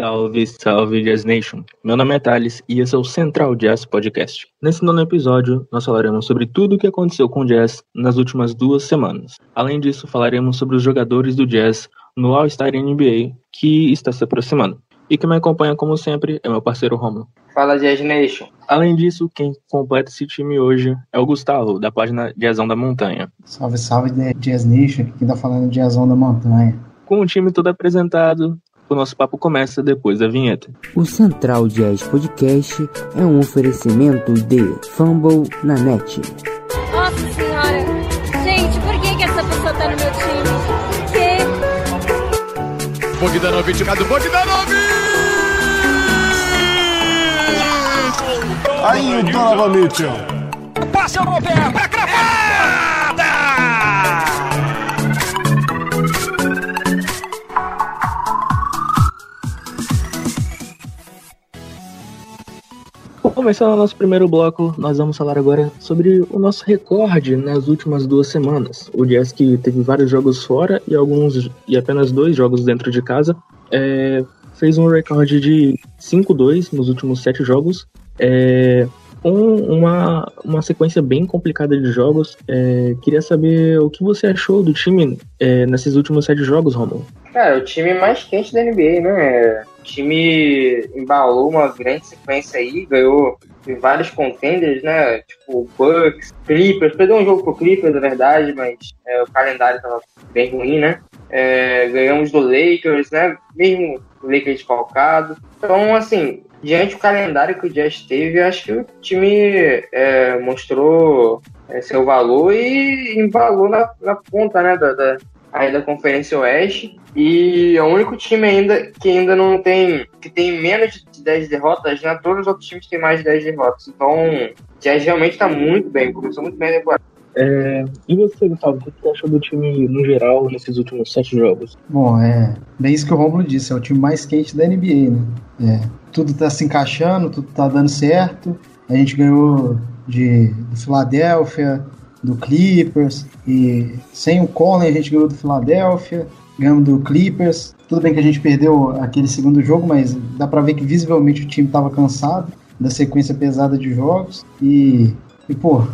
Salve, salve Jazz Nation! Meu nome é Thales e esse é o Central Jazz Podcast. Nesse nono episódio, nós falaremos sobre tudo o que aconteceu com o Jazz nas últimas duas semanas. Além disso, falaremos sobre os jogadores do Jazz no All-Star NBA que está se aproximando. E quem me acompanha, como sempre, é meu parceiro Romulo. Fala Jazz Nation! Além disso, quem completa esse time hoje é o Gustavo, da página Jazzão da Montanha. Salve, salve Jazz Nation, quem tá falando Jazzão da Montanha. Com o time todo apresentado, o nosso papo começa depois da vinheta. O Central Jazz Podcast é um oferecimento de Fumble na net. Nossa senhora! Gente, por que, que essa pessoa tá no meu time? Que? Bogdanovic, Cadu Bogdanovic! Aí o Donovan Mitchell. Passa o Robert pra Começando o nosso primeiro bloco, nós vamos falar agora sobre o nosso recorde nas últimas duas semanas. O Jazz que teve vários jogos fora e alguns e apenas dois jogos dentro de casa, é, fez um recorde de 5-2 nos últimos sete jogos, é, com uma, uma sequência bem complicada de jogos. É, queria saber o que você achou do time é, nesses últimos sete jogos, Romulo. Cara, o time mais quente da NBA, né? O time embalou uma grande sequência aí, ganhou de vários contenders, né? Tipo, Bucks, Clippers, perdeu um jogo pro Clippers, na verdade, mas é, o calendário tava bem ruim, né? É, ganhamos do Lakers, né? Mesmo Lakers desfalcado. Então, assim, diante do calendário que o Jazz teve, acho que o time é, mostrou é, seu valor e embalou na, na ponta, né? Da, da, aí da Conferência Oeste. E é o único time ainda que ainda não tem. que tem menos de 10 derrotas, né? Todos os outros times têm mais de 10 derrotas. Então, o Jazz realmente tá muito bem, começou muito bem a temporada. É, e você, Gustavo, o que você achou do time no geral nesses últimos sete jogos? Bom, é bem isso que o Romulo disse, é o time mais quente da NBA, né? É, tudo tá se encaixando, tudo tá dando certo. A gente ganhou de, do Philadelphia, do Clippers, e sem o Conley a gente ganhou do Philadelphia, ganhamos do Clippers. Tudo bem que a gente perdeu aquele segundo jogo, mas dá pra ver que visivelmente o time tava cansado da sequência pesada de jogos. E, e pô,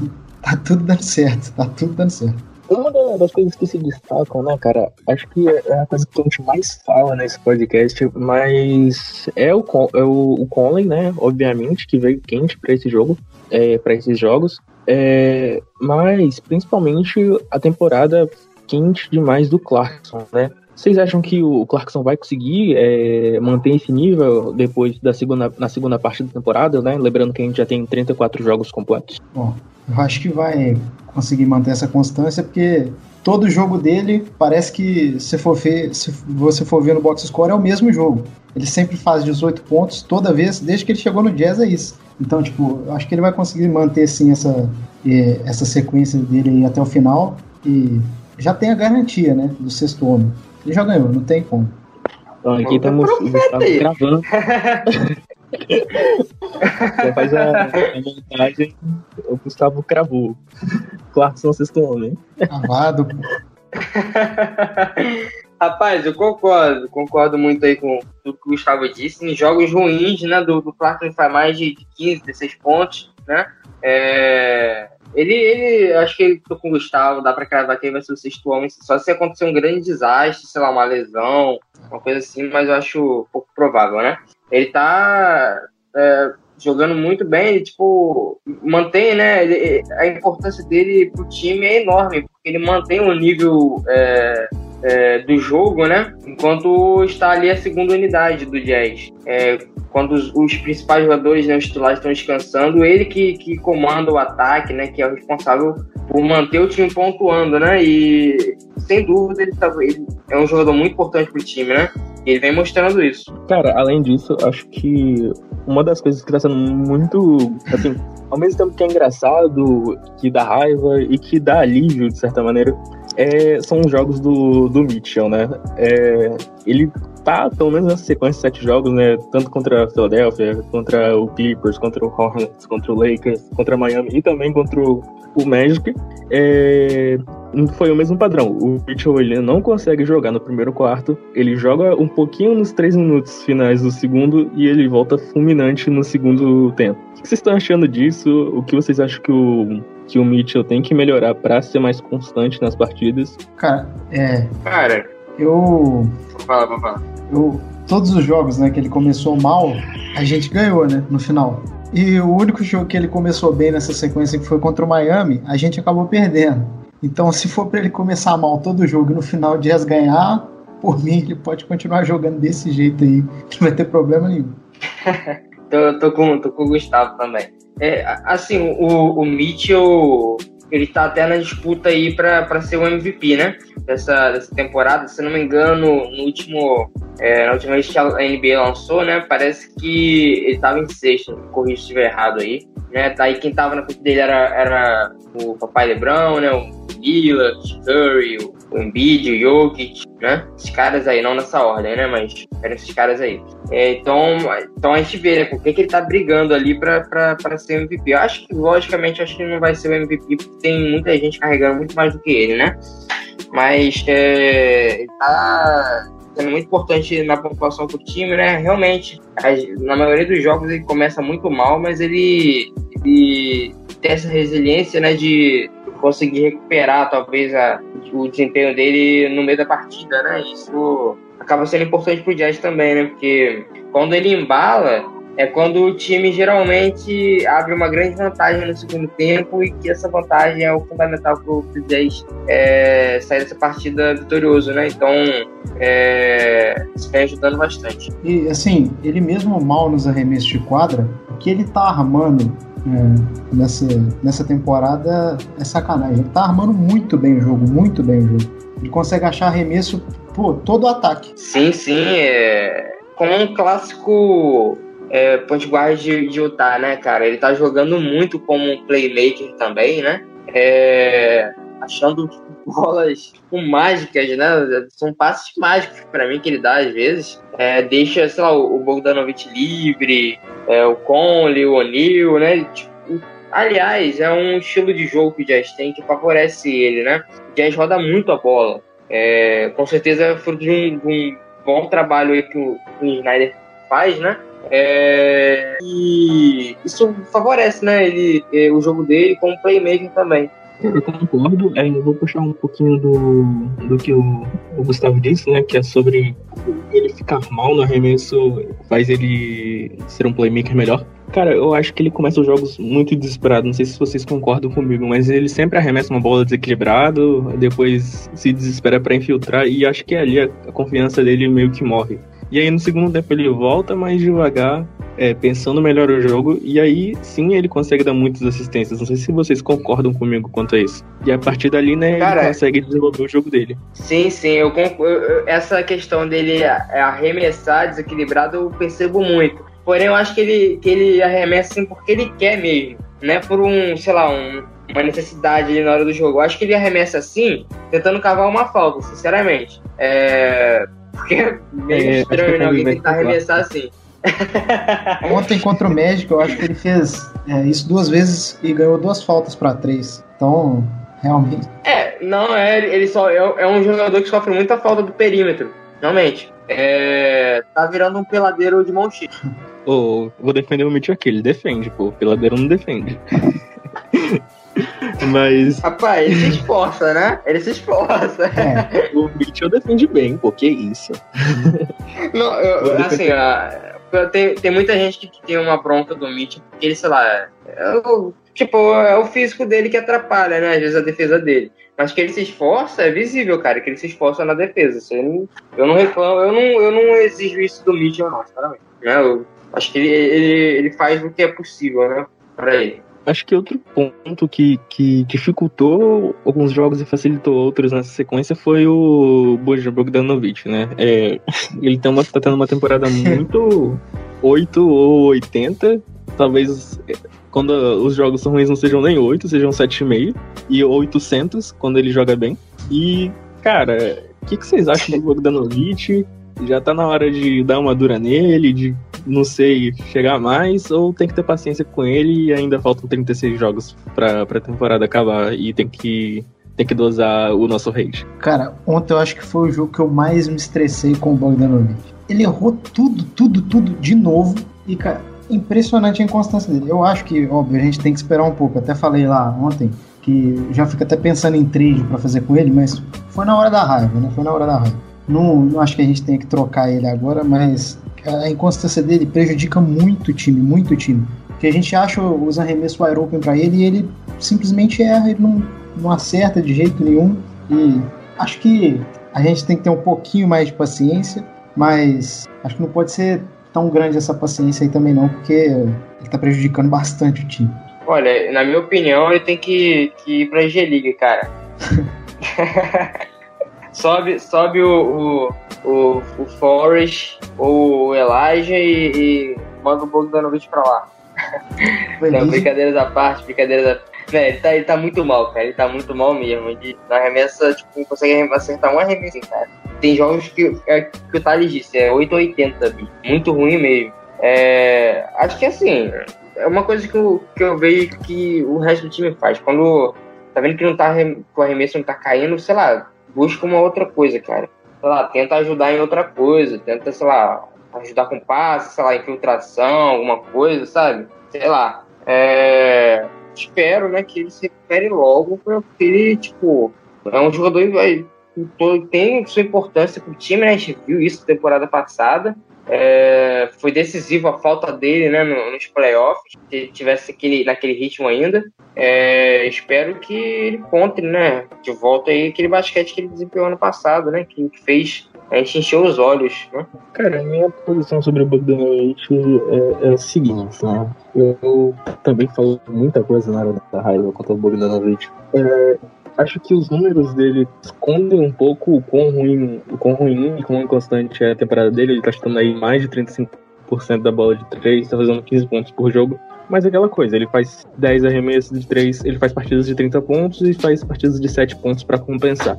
tá tudo dando certo, tá tudo dando certo. Uma das coisas que se destacam, né, cara, acho que é a coisa que a gente mais fala nesse podcast, mas é o, é o, o Conley, né, obviamente, que veio quente para esse jogo, é, para esses jogos, é, mas principalmente a temporada quente demais do Clarkson, né? Vocês acham que o Clarkson vai conseguir é, manter esse nível depois da segunda, na segunda parte da temporada, né? Lembrando que a gente já tem 34 jogos completos. Bom, eu acho que vai conseguir manter essa constância, porque todo jogo dele parece que se, for ver, se você for ver no box score é o mesmo jogo. Ele sempre faz 18 pontos toda vez, desde que ele chegou no Jazz é isso. Então, tipo, eu acho que ele vai conseguir manter assim essa, essa sequência dele até o final e já tem a garantia, né, do sexto homem. Ele já ganhou, não tem como. Então, aqui estamos gravando. Já faz a, a montagem, o Gustavo cravou. Clarkson sexto homem. Cavado. Rapaz, eu concordo, concordo muito aí com o que o Gustavo disse. Em jogos ruins, né, do, do Clarkson faz mais de 15, 16 pontos, né? É, ele, ele, acho que ele tô com o Gustavo, dá pra cravar que ele vai ser o sexto homem, só se acontecer um grande desastre, sei lá, uma lesão, uma coisa assim, mas eu acho pouco provável, né? Ele tá é, jogando muito bem, ele, tipo, mantém, né? Ele, a importância dele pro time é enorme, porque ele mantém o nível é, é, do jogo, né? Enquanto está ali a segunda unidade do Jazz. É, quando os, os, principais jogadores, né, os titulares estão descansando, ele que, que comanda o ataque, né? Que é o responsável por manter o time pontuando, né? E sem dúvida ele, tá, ele é um jogador muito importante pro time, né? Ele vem mostrando isso. Cara, além disso, acho que uma das coisas que tá sendo muito, assim, ao mesmo tempo que é engraçado, que dá raiva e que dá alívio, de certa maneira, é, são os jogos do, do Mitchell, né? É, ele tá, pelo menos nessa sequência de sete jogos, né? Tanto contra a Philadelphia, contra o Clippers, contra o Hornets, contra o Lakers, contra o Miami e também contra o, o Magic. É, foi o mesmo padrão. O Mitchell ele não consegue jogar no primeiro quarto, ele joga um pouquinho nos três minutos finais do segundo e ele volta fulminante no segundo tempo. O que vocês estão achando disso? O que vocês acham que o, que o Mitchell tem que melhorar para ser mais constante nas partidas? Cara, é. Cara, Eu. vou falar, vou falar. eu todos os jogos, né, que ele começou mal, a gente ganhou, né, no final. E o único jogo que ele começou bem nessa sequência, que foi contra o Miami, a gente acabou perdendo. Então, se for pra ele começar mal todo jogo e no final o Jazz ganhar, por mim, ele pode continuar jogando desse jeito aí, que não vai ter problema nenhum. Tô, tô, com, tô com o Gustavo também. É, assim, o, o Mitchell, ele tá até na disputa aí pra ser o MVP, né? Dessa, dessa temporada. Se não me engano, no último, é, na última vez que a NBA lançou, né? Parece que ele tava em sexto, corrija se estiver errado aí. Né? Daí quem tava na frente dele era, era o Papai Lebrão, né? O Lillard, o Curry, o, o Embiid, o Jokic, né? Esses caras aí, não nessa ordem, né? Mas eram esses caras aí. É, então, então a gente vê, né, por que, que ele tá brigando ali pra, pra, pra ser MVP. Eu acho que, logicamente, acho que não vai ser o MVP, porque tem muita gente carregando muito mais do que ele, né? Mas é, ele tá sendo muito importante na pontuação pro time, né? Realmente, na maioria dos jogos ele começa muito mal, mas ele, ele tem essa resiliência, né, de conseguir recuperar, talvez, a, o desempenho dele no meio da partida, né? Isso acaba sendo importante pro Jazz também, né? Porque quando ele embala, é quando o time geralmente abre uma grande vantagem no segundo tempo e que essa vantagem é o fundamental pro, pro Jazz é, sair dessa partida vitorioso, né? Então, é, isso vem ajudando bastante. E assim, ele mesmo mal nos arremessos de quadra, o que ele tá armando é, nessa, nessa temporada é sacanagem. Ele tá armando muito bem o jogo, muito bem o jogo. Ele consegue achar arremesso, pô, todo o ataque. Sim, sim, é como um clássico é, point guard de, de Utah, né, cara? Ele tá jogando muito como um playmaker também, né? É, achando bolas tipo, mágicas, né? São passes mágicos pra mim que ele dá às vezes. É, deixa, sei lá, o Bogdanovich livre, é, o Conley, o O'Neal, né? Tipo, aliás, é um estilo de jogo que o Jazz tem que favorece ele, né? O Jazz roda muito a bola. É, com certeza é fruto de um, de um bom trabalho aí que o, que o Snyder faz, né? É, e isso favorece, né? Ele, é, o jogo dele como playmaker também. Eu concordo, é, eu vou puxar um pouquinho do, do que o, o Gustavo disse, né? Que é sobre ele ficar mal no arremesso, faz ele ser um playmaker melhor. Cara, eu acho que ele começa os jogos muito desesperado. Não sei se vocês concordam comigo, mas ele sempre arremessa uma bola desequilibrado, depois se desespera pra infiltrar, e acho que ali a, a confiança dele meio que morre. E aí no segundo tempo ele volta mais devagar, é, pensando melhor o jogo, e aí sim ele consegue dar muitas assistências. Não sei se vocês concordam comigo quanto a isso. E a partir dali, né, Cara, ele consegue desenvolver o jogo dele. Sim, sim, eu, essa questão dele a- arremessar desequilibrado eu percebo muito. Porém, eu acho que ele, que ele arremessa assim porque ele quer mesmo, né? Por um, sei lá, um- uma necessidade ali na hora do jogo. Eu acho que ele arremessa assim, tentando cavar uma falta, sinceramente. É. Porque é meio É, estranho, né? Alguém vai tentar arremessar assim. Ontem contra o México, eu acho que ele fez é, isso duas vezes e ganhou duas faltas pra três. Então, realmente. É, não, é, ele só é, é um jogador que sofre muita falta do perímetro, realmente. É, tá virando um peladeiro de mão cheia. Ô, vou defender o Mitchell aqui, ele defende, pô. O peladeiro não defende. Mas Rapaz, ele se esforça, né? Ele se esforça. É, o Mitchell defende bem, pô, que isso. Não, eu- assim, ah, tem, tem muita gente que, tem uma bronca do Mitchell, porque ele, sei lá, é o, tipo, é o físico dele que atrapalha, né? Às vezes a defesa dele. Mas que ele se esforça, é visível, cara, que ele se esforça na defesa. Eu, não, eu não reclamo, eu não, eu não exijo isso do Mitchell, não, sinceramente. Né? Eu acho que ele, ele, ele faz o que é possível, né? Pra ele. Acho que outro ponto que, que dificultou alguns jogos e facilitou outros nessa sequência foi o Bojan Bogdanovic, né? É, ele tem uma, tá tendo uma temporada muito 8 ou 80, talvez é, quando os jogos são ruins não sejam nem 8, sejam 7,5 e 800 quando ele joga bem. E, cara, o que, que vocês acham do Bogdanovic? Já tá na hora de dar uma dura nele, de não sei, chegar mais, ou tem que ter paciência com ele e ainda faltam 36 jogos pra, pra temporada acabar e tem que ter que dosar o nosso rage. Cara, ontem eu acho que foi o jogo que eu mais me estressei com o Bogdanovic. Ele errou tudo, tudo, tudo de novo. E, cara, impressionante a inconstância dele. Eu acho que, óbvio, a gente tem que esperar um pouco. Até falei lá ontem que já fico até pensando em trade para fazer com ele, mas foi na hora da raiva, né? Foi na hora da raiva. Não, não acho que a gente tenha que trocar ele agora, mas a inconstância dele prejudica muito o time, muito o time. Porque a gente acha os arremessos wide open para ele e ele simplesmente erra, ele não, não acerta de jeito nenhum. E acho que a gente tem que ter um pouquinho mais de paciência, mas acho que não pode ser tão grande essa paciência aí também não, porque ele tá prejudicando bastante o time. Olha, na minha opinião, ele tem que, que ir pra G-League, cara. sobe sobe o, o, o, o Forrest ou o Elijah e, e manda o Bogdanovich pra lá. Não, brincadeiras à parte, brincadeiras à parte. Ele tá, ele tá muito mal, cara. Ele tá muito mal mesmo. Ele, na remessa, tipo, não consegue acertar um arremesso, cara. Tem jogos que, é, que o Thales disse, é 880, bicho. Muito ruim mesmo. É, acho que assim, é uma coisa que eu, que eu vejo que o resto do time faz. Quando tá vendo que não tá o arremesso não tá caindo, sei lá, busca uma outra coisa, cara. Sei lá, tenta ajudar em outra coisa, tenta, sei lá, ajudar com passe, sei lá, infiltração, alguma coisa, sabe? Sei lá. É, espero, né, que ele se recupere logo, porque ele, tipo, é um jogador que tem sua importância pro time, né? A gente viu isso temporada passada. É, foi decisivo a falta dele né, nos playoffs, se tivesse aquele, naquele ritmo ainda. É, espero que ele conte né, de volta aí aquele basquete que ele desempenhou ano passado, né, que fez a gente encheu os olhos. Né? Cara, a minha posição sobre o Bogdanovich é, é a seguinte, né? Eu também falo muita coisa na área da raiva contra o Bogdanovich. É, acho que os números dele escondem um pouco o quão ruim, o quão ruim e quão inconstante é a temporada dele. Ele tá chutando aí mais de 35% da bola de 3, tá fazendo 15 pontos por jogo. Mas é aquela coisa, ele faz 10 arremessos de 3, ele faz partidas de 30 pontos e faz partidas de 7 pontos para compensar.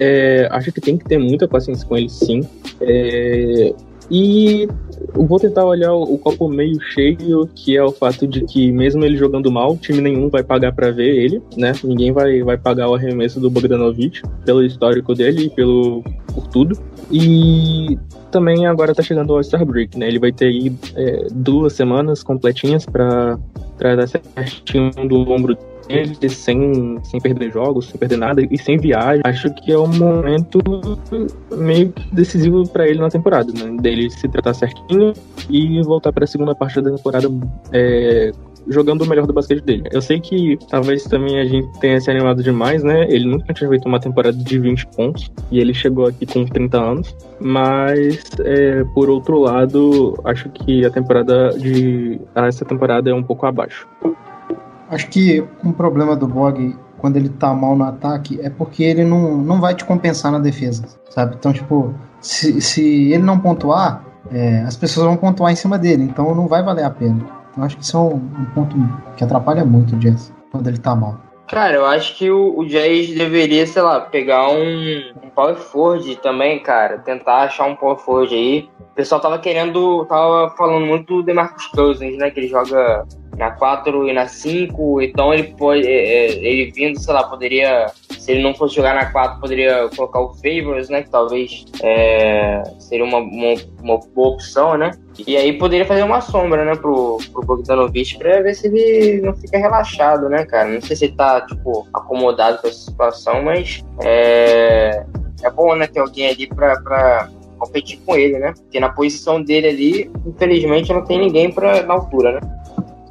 É, acho que tem que ter muita paciência com ele, sim. É, e vou tentar olhar o copo meio cheio, que é o fato de que, mesmo ele jogando mal, time nenhum vai pagar para ver ele, né? Ninguém vai, vai pagar o arremesso do Bogdanovich pelo histórico dele e pelo, por tudo. E também agora tá chegando o All-Star Break, né? Ele vai ter aí é, duas semanas completinhas para dar certinho do ombro ele sem, sem perder jogos, sem perder nada e sem viagem, acho que é um momento meio decisivo para ele na temporada, né? Dele se tratar certinho e voltar para a segunda parte da temporada é, jogando o melhor do basquete dele. Eu sei que talvez também a gente tenha se animado demais, né? Ele nunca tinha feito uma temporada de 20 pontos e ele chegou aqui com 30 anos, mas é, por outro lado, acho que a temporada de essa temporada é um pouco abaixo. Acho que um problema do Bog quando ele tá mal no ataque é porque ele não, não vai te compensar na defesa, sabe? Então, tipo, se, se ele não pontuar, é, as pessoas vão pontuar em cima dele, então não vai valer a pena. Então, acho que isso é um, um ponto que atrapalha muito o Jazz quando ele tá mal. Cara, eu acho que o, o Jazz deveria, sei lá, pegar um, um power forward também, cara. Tentar achar um power forward aí. O pessoal tava querendo, tava falando muito do DeMarcus Cousins, né? Que ele joga na 4 e na 5, então ele pode, é, é, ele vindo, sei lá, poderia, se ele não fosse jogar na 4, poderia colocar o Favors, né, que talvez é, seria uma, uma, uma, boa opção, né, e aí poderia fazer uma sombra, né, pro, pro Bogdanovich pra ver se ele não fica relaxado, né, cara, não sei se ele tá, tipo, acomodado com essa situação, mas é, é bom, né, ter alguém ali pra, pra competir com ele, né, porque na posição dele ali, infelizmente, não tem ninguém pra, na altura, né.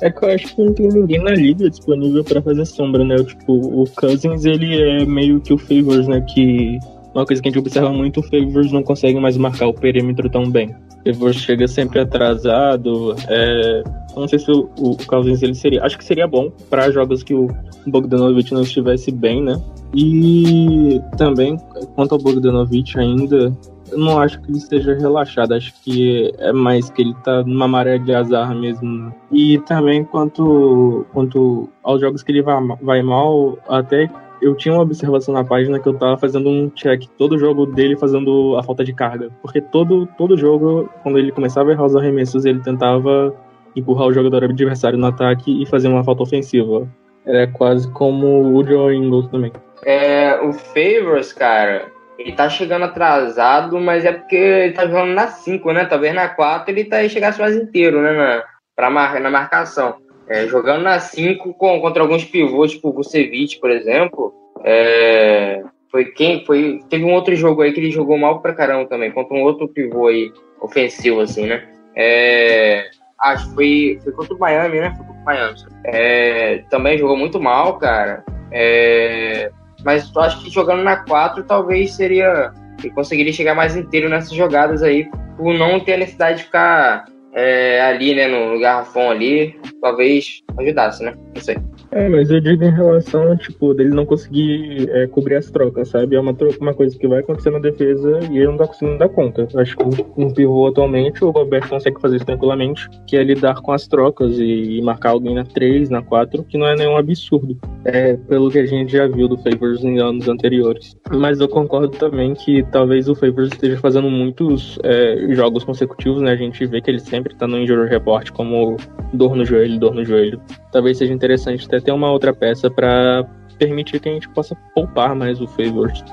É que eu acho que não tem ninguém na liga disponível para fazer sombra, né? Tipo, o Cousins, ele é meio que o Favors, né? Que uma coisa que a gente observa muito, o Favors não consegue mais marcar o perímetro tão bem. O Favors chega sempre atrasado. É... Não sei se o, o Cousins ele seria. Acho que seria bom para jogos que o Bogdanovich não estivesse bem, né? E também, quanto ao Bogdanovich ainda, eu não acho que ele esteja relaxado, acho que é mais que ele tá numa maré de azar mesmo. E também quanto, quanto aos jogos que ele vai, vai mal, até eu tinha uma observação na página que eu tava fazendo um check todo jogo dele fazendo a falta de carga. Porque todo, todo jogo, quando ele começava a errar os arremessos, ele tentava empurrar o jogador adversário no ataque e fazer uma falta ofensiva. Era quase como o Joe Ingles também. É, o Favors, cara, ele tá chegando atrasado, mas é porque ele tá jogando na 5, né? Talvez na 4 ele tá, chegasse mais inteiro, né? Na, pra mar, na marcação. É, jogando na 5 contra alguns pivôs, tipo o Vucevic, por exemplo. É, foi quem? Foi, teve um outro jogo aí que ele jogou mal pra caramba também, contra um outro pivô aí, ofensivo, assim, né? É, acho que foi, foi contra o Miami, né? Foi contra o Miami. É, também jogou muito mal, cara. É, mas eu acho que jogando na 4 talvez seria. Ele conseguiria chegar mais inteiro nessas jogadas aí, por não ter a necessidade de ficar é, ali, né, no garrafão ali, talvez ajudasse, né? Não sei. É, mas eu digo em relação, tipo, dele não conseguir é, cobrir as trocas, sabe? É uma, uma coisa que vai acontecer na defesa e ele não tá conseguindo dar conta. Acho que um pivô atualmente, o Roberto consegue fazer isso tranquilamente, que é lidar com as trocas e, e marcar alguém na 3, na 4, que não é nenhum absurdo. É, pelo que a gente já viu do Favors em anos anteriores. Mas eu concordo também que talvez o Favors esteja fazendo muitos é, jogos consecutivos, né? A gente vê que ele sempre tá no injury report como dor no joelho, dor no joelho. Talvez seja interessante até ter uma outra peça para permitir que a gente possa poupar mais o Favors.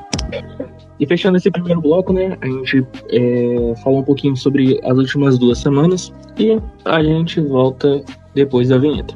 E fechando esse primeiro bloco, né, a gente é, falou um pouquinho sobre as últimas duas semanas e a gente volta depois da vinheta.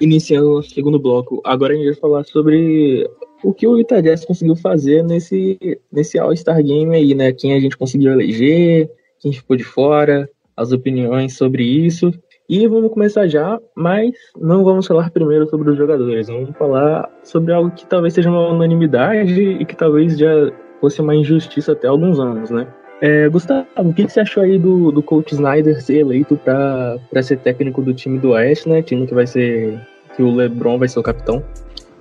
Iniciando o segundo bloco, agora a gente vai falar sobre o que o Utah Jazz conseguiu fazer nesse, nesse All-Star Game aí, né? Quem a gente conseguiu eleger, quem ficou de fora, as opiniões sobre isso. E vamos começar já, mas não vamos falar primeiro sobre os jogadores. Vamos falar sobre algo que talvez seja uma unanimidade e que talvez já fosse uma injustiça até alguns anos, né? É, Gustavo, o que, que, você achou aí do, do coach Snyder ser eleito para ser técnico do time do Oeste, né? Time que vai ser. que o LeBron vai ser o capitão.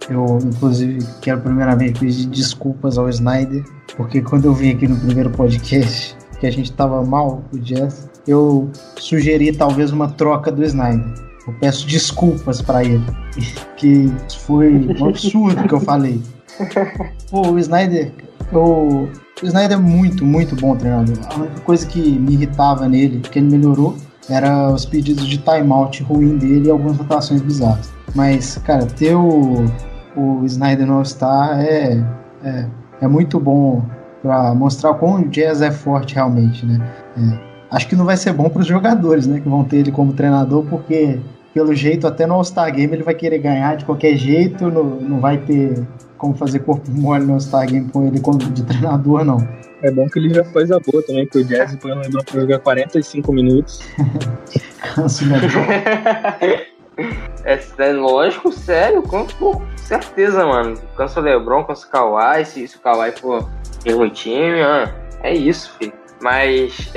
Eu, inclusive, quero primeiramente pedir desculpas ao Snyder, porque quando eu vim aqui no primeiro podcast, que a gente tava mal com o Jazz, eu sugeri talvez uma troca do Snyder. Eu peço desculpas para ele, que foi um absurdo que eu falei. Pô, o Snyder, eu, o Snyder é muito, muito bom treinador. A única coisa que me irritava nele, que ele melhorou, era os pedidos de timeout ruim dele e algumas rotações bizarras. Mas, cara, ter o, o Snyder no All-Star é, é, é, muito bom para mostrar como o Jazz é forte realmente, né? É, acho que não vai ser bom para os jogadores, né? Que vão ter ele como treinador, porque pelo jeito até no All-Star Game ele vai querer ganhar de qualquer jeito, não, não vai ter como fazer corpo mole no Star Game com ele como de treinador, não. É bom que ele já faz a boa também, que o Jazz põe o LeBron pra jogar 45 minutos. Cansa o LeBron. é, é lógico, sério, com, com certeza, mano. Cansa o LeBron, cansa o Kawhi, se, se o Kawhi for mesmo time, ah, é isso, filho. Mas,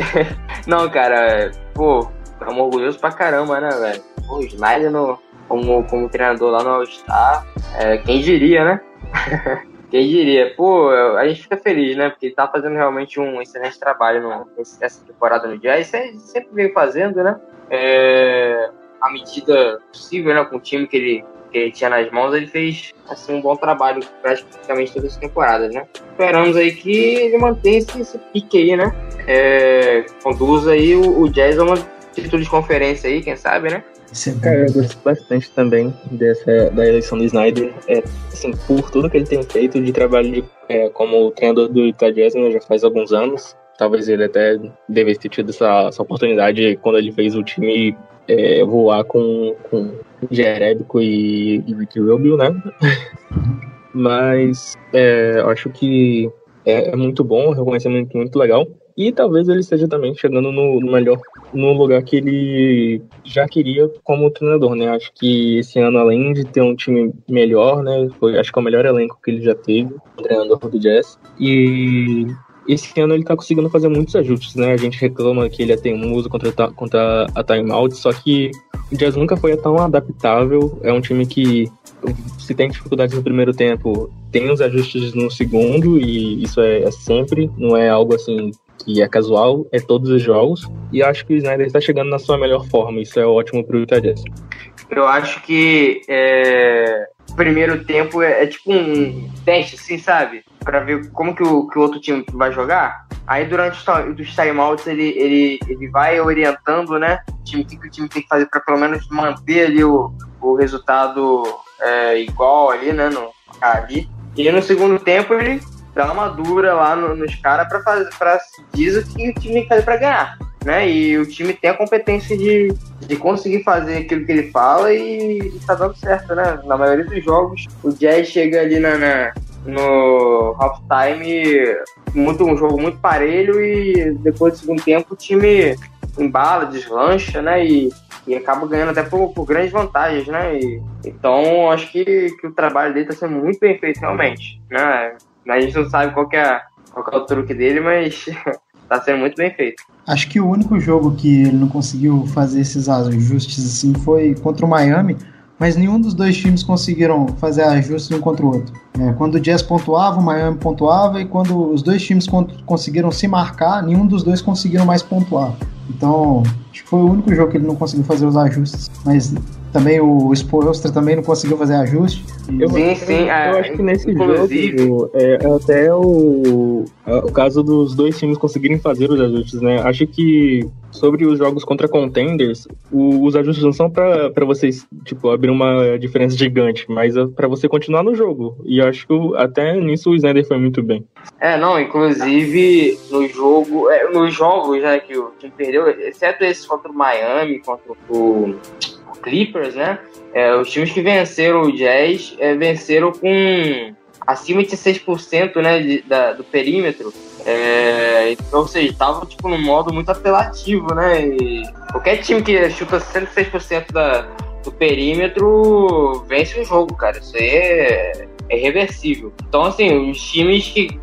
não, cara, pô, estamos orgulhosos pra caramba, né, velho? O Snyder no, como, como treinador lá no All-Star, é, quem diria, né? Quem diria? Pô, a gente fica feliz, né? Porque ele tá fazendo realmente um excelente trabalho no, nessa temporada no Jazz. Ele sempre veio fazendo, né? É, a medida possível, né? Com o time que ele, que ele tinha nas mãos, ele fez assim, um bom trabalho praticamente todas as temporadas, né? Esperamos aí que ele mantenha esse, esse pique aí, né? É, conduza aí o, o Jazz a uma título de conferência aí, quem sabe, né? É Cara, eu gosto bastante também dessa, da eleição do Snyder. É, assim, por tudo que ele tem feito de trabalho de, é, como treinador do Utah Jazz né, já faz alguns anos. Talvez ele até devesse ter tido essa, essa oportunidade quando ele fez o time é, voar com, com Jerebico e, e Ricky Rubio, né? Mas é, eu acho que é, é muito bom, um reconhecimento muito legal. E talvez ele esteja também chegando no, no, melhor, no lugar que ele já queria como treinador, né? Acho que esse ano, além de ter um time melhor, né? Foi, acho que é o melhor elenco que ele já teve, treinador do Jazz. E esse ano ele tá conseguindo fazer muitos ajustes, né? A gente reclama que ele é teimoso contra, contra a timeout, só que o Jazz nunca foi tão adaptável. É um time que, se tem dificuldades no primeiro tempo, tem os ajustes no segundo, e isso é, é sempre, não é algo assim que é casual, é todos os jogos. E acho que o Snyder está chegando na sua melhor forma. Isso é ótimo para o Utah Jazz. Eu acho que é, primeiro tempo é, é, tipo um teste, assim, sabe? Para ver como que o, que o outro time vai jogar. Aí durante os timeouts ele, ele, ele vai orientando, né? O time, que o time tem que fazer para pelo menos manter ali o, o resultado é, igual ali, né? No, ali. E no segundo tempo ele dá uma dura lá no, nos caras para fazer para diz o que o time tem que fazer para ganhar. Né? E o time tem a competência de, de conseguir fazer aquilo que ele fala e, e tá dando certo, né? Na maioria dos jogos, o Jazz chega ali na, na no halftime, muito, um jogo muito parelho e depois do segundo tempo o time embala, deslancha, né? E, e acaba ganhando até por, por grandes vantagens, né? E, então acho que, que o trabalho dele está sendo muito bem feito realmente, né? A gente não sabe qual, é, qual é o truque dele, mas está sendo muito bem feito. Acho que o único jogo que ele não conseguiu fazer esses ajustes assim foi contra o Miami, mas nenhum dos dois times conseguiram fazer ajustes um contra o outro. É, quando o Jazz pontuava, o Miami pontuava, e quando os dois times conseguiram se marcar, nenhum dos dois conseguiram mais pontuar. Então, acho que foi o único jogo que ele não conseguiu fazer os ajustes. Mas também o Spoelstra também não conseguiu fazer ajuste. Eu, sim, sim. Eu, é, eu acho que nesse jogo é, é até o, é, o caso dos dois times conseguirem fazer os ajustes, né? Acho que sobre os jogos contra contenders, o, os ajustes não são para vocês, tipo, abrir uma diferença gigante, mas é para você continuar no jogo. E acho que até nisso o Snyder foi muito bem. É, não, inclusive no jogo, é, nos jogos né, que o time perdeu, exceto esse contra o Miami, contra o Clippers, né? É, os times que venceram o Jazz é, venceram com acima de 6% né, de, da, do perímetro. É, então, ou seja, estavam tipo, num modo muito apelativo, né? E qualquer time que chuta 106% da, do perímetro vence o jogo, cara. Isso aí é, é reversível. Então, assim, os times que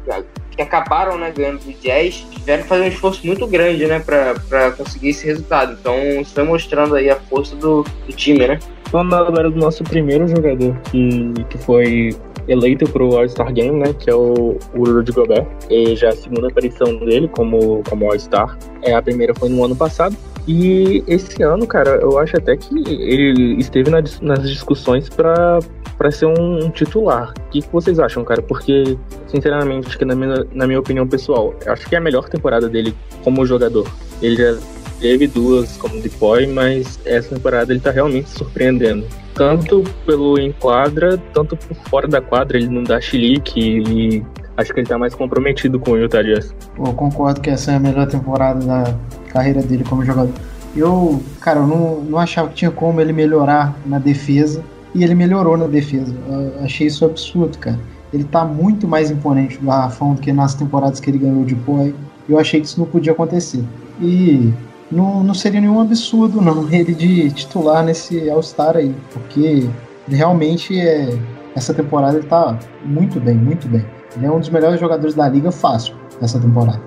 que acabaram né, ganhando do Jazz, tiveram que fazer um esforço muito grande né, para conseguir esse resultado. Então isso foi mostrando aí a força do, do time, né? Falando agora do nosso primeiro jogador que, que foi eleito para o All-Star Game, né, que é o, o Rudy Gobert. E já é a segunda aparição dele como, como All-Star. É, a primeira foi no ano passado. E esse ano, cara, eu acho até que ele esteve na, nas discussões para para ser um, um, titular. O que, que, vocês acham, cara? Porque, sinceramente, que na minha, na minha opinião pessoal, acho que é a melhor temporada dele como jogador. Ele já teve duas como depois, mas essa temporada ele tá realmente surpreendendo. Tanto pelo enquadra, tanto por fora da quadra, ele não dá chilique e acho que ele tá mais comprometido com o Utah Jazz. Eu concordo que essa é a melhor temporada da carreira dele como jogador. Eu, cara, eu não, não achava que tinha como ele melhorar na defesa e ele melhorou na defesa. Eu achei isso absurdo, cara. Ele tá muito mais imponente do Garrafão do que nas temporadas que ele ganhou de Poi. Eu achei que isso não podia acontecer. E não, não seria nenhum absurdo, não, ele de titular nesse All-Star aí, porque realmente é. Essa temporada ele tá muito bem, muito bem. Ele é um dos melhores jogadores da liga fácil nessa temporada.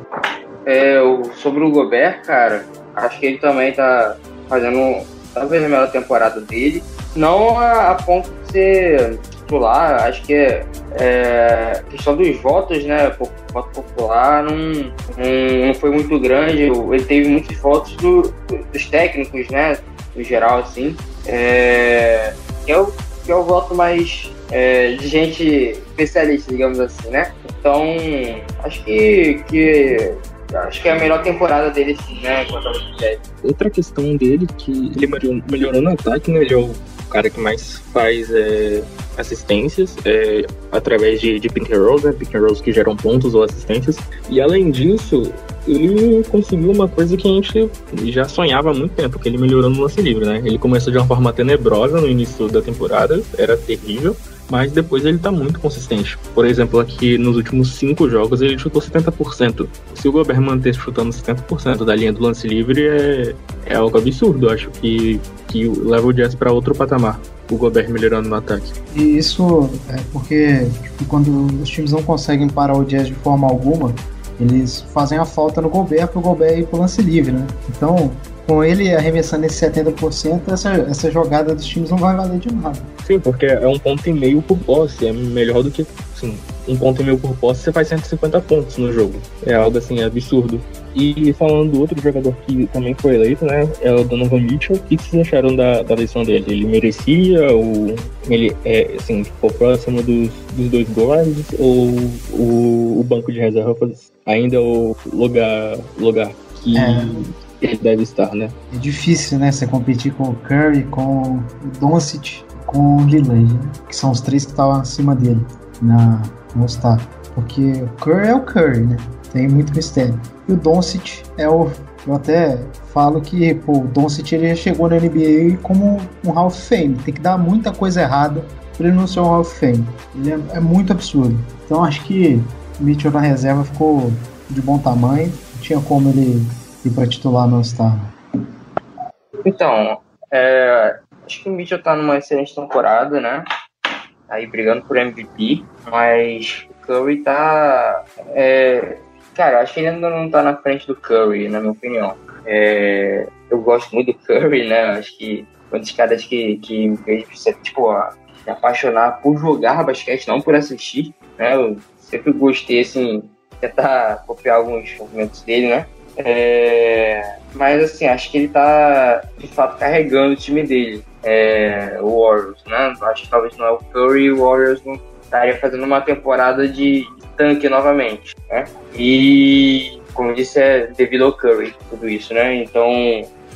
É, sobre o Gobert, cara, acho que ele também tá fazendo talvez a melhor temporada dele. Não a, a ponto de ser titular, acho que é, é questão dos votos, né? O voto popular não, não, não, foi muito grande. Ele teve muitos votos do, dos técnicos, né? No geral, assim. É, que, é o, que é o voto mais é, de gente especialista, digamos assim, né? Então, acho que, que acho que é a melhor temporada dele, sim, né? Outra questão dele que ele melhorou, melhorou no ataque, né? Ele é o cara que mais faz é, assistências é, através de, de pick and rolls, né? Pick and rolls que geram pontos ou assistências. E além disso, ele conseguiu uma coisa que a gente já sonhava há muito tempo, que ele melhorou no lance livre, né? Ele começou de uma forma tenebrosa no início da temporada, era terrível mas depois ele tá muito consistente. Por exemplo, aqui nos últimos cinco jogos ele chutou 70%. Se o Gobert manter chutando 70% da linha do lance livre, é, é algo absurdo. acho que, que leva o Jazz para outro patamar. O Gobert melhorando no ataque. E isso é porque tipo, quando os times não conseguem parar o Jazz de forma alguma, eles fazem a falta no Gobert para o Gobert ir pro lance livre, né? Então, com ele arremessando esse 70%, essa, essa jogada dos times não vai valer de nada. Sim, porque é um ponto e meio por posse, é melhor do que. Assim, um ponto e meio por posse, você faz 150 pontos no jogo. É algo assim absurdo. E falando do outro jogador que também foi eleito, né? É o Donovan Mitchell. O que vocês acharam da, da eleição dele? Ele merecia? Ou ele é, assim, ficou próximo dos, dos dois guards? Ou o, o banco de reservas ainda é o lugar, lugar que É. ele deve estar, né? É difícil, né? Você competir com o Curry, com o Doncic, com o Lillard, né? Que são os três que estavam acima dele na, All-Star. Porque o Curry é o Curry, né? Tem muito mistério. E o Doncic é o... Eu até falo que, pô, o Doncic ele chegou na NBA como um Hall of Fame. Tem que dar muita coisa errada pra ele não ser um Hall of Fame. Ele é, é muito absurdo. Então acho que o Mitchell na reserva ficou de bom tamanho. Não tinha como ele ir pra titular All-Star. né? Então, é, acho que o Mitchell tá numa excelente temporada, né? Aí brigando por MVP, mas o Curry tá. é, cara, acho que ele ainda não tá na frente do Curry, na minha opinião. É, eu gosto muito do Curry, né? Acho que uma das caras que, que me fez tipo, a- me apaixonar por jogar basquete, não por assistir, né? Eu sempre gostei, assim, tentar copiar alguns movimentos dele, né? É, mas assim, acho que ele tá de fato carregando o time dele, é, o Warriors, né? Acho que talvez não é o Curry e o Warriors não estaria fazendo uma temporada de tanque novamente, né? E como disse, é devido ao Curry, tudo isso, né? Então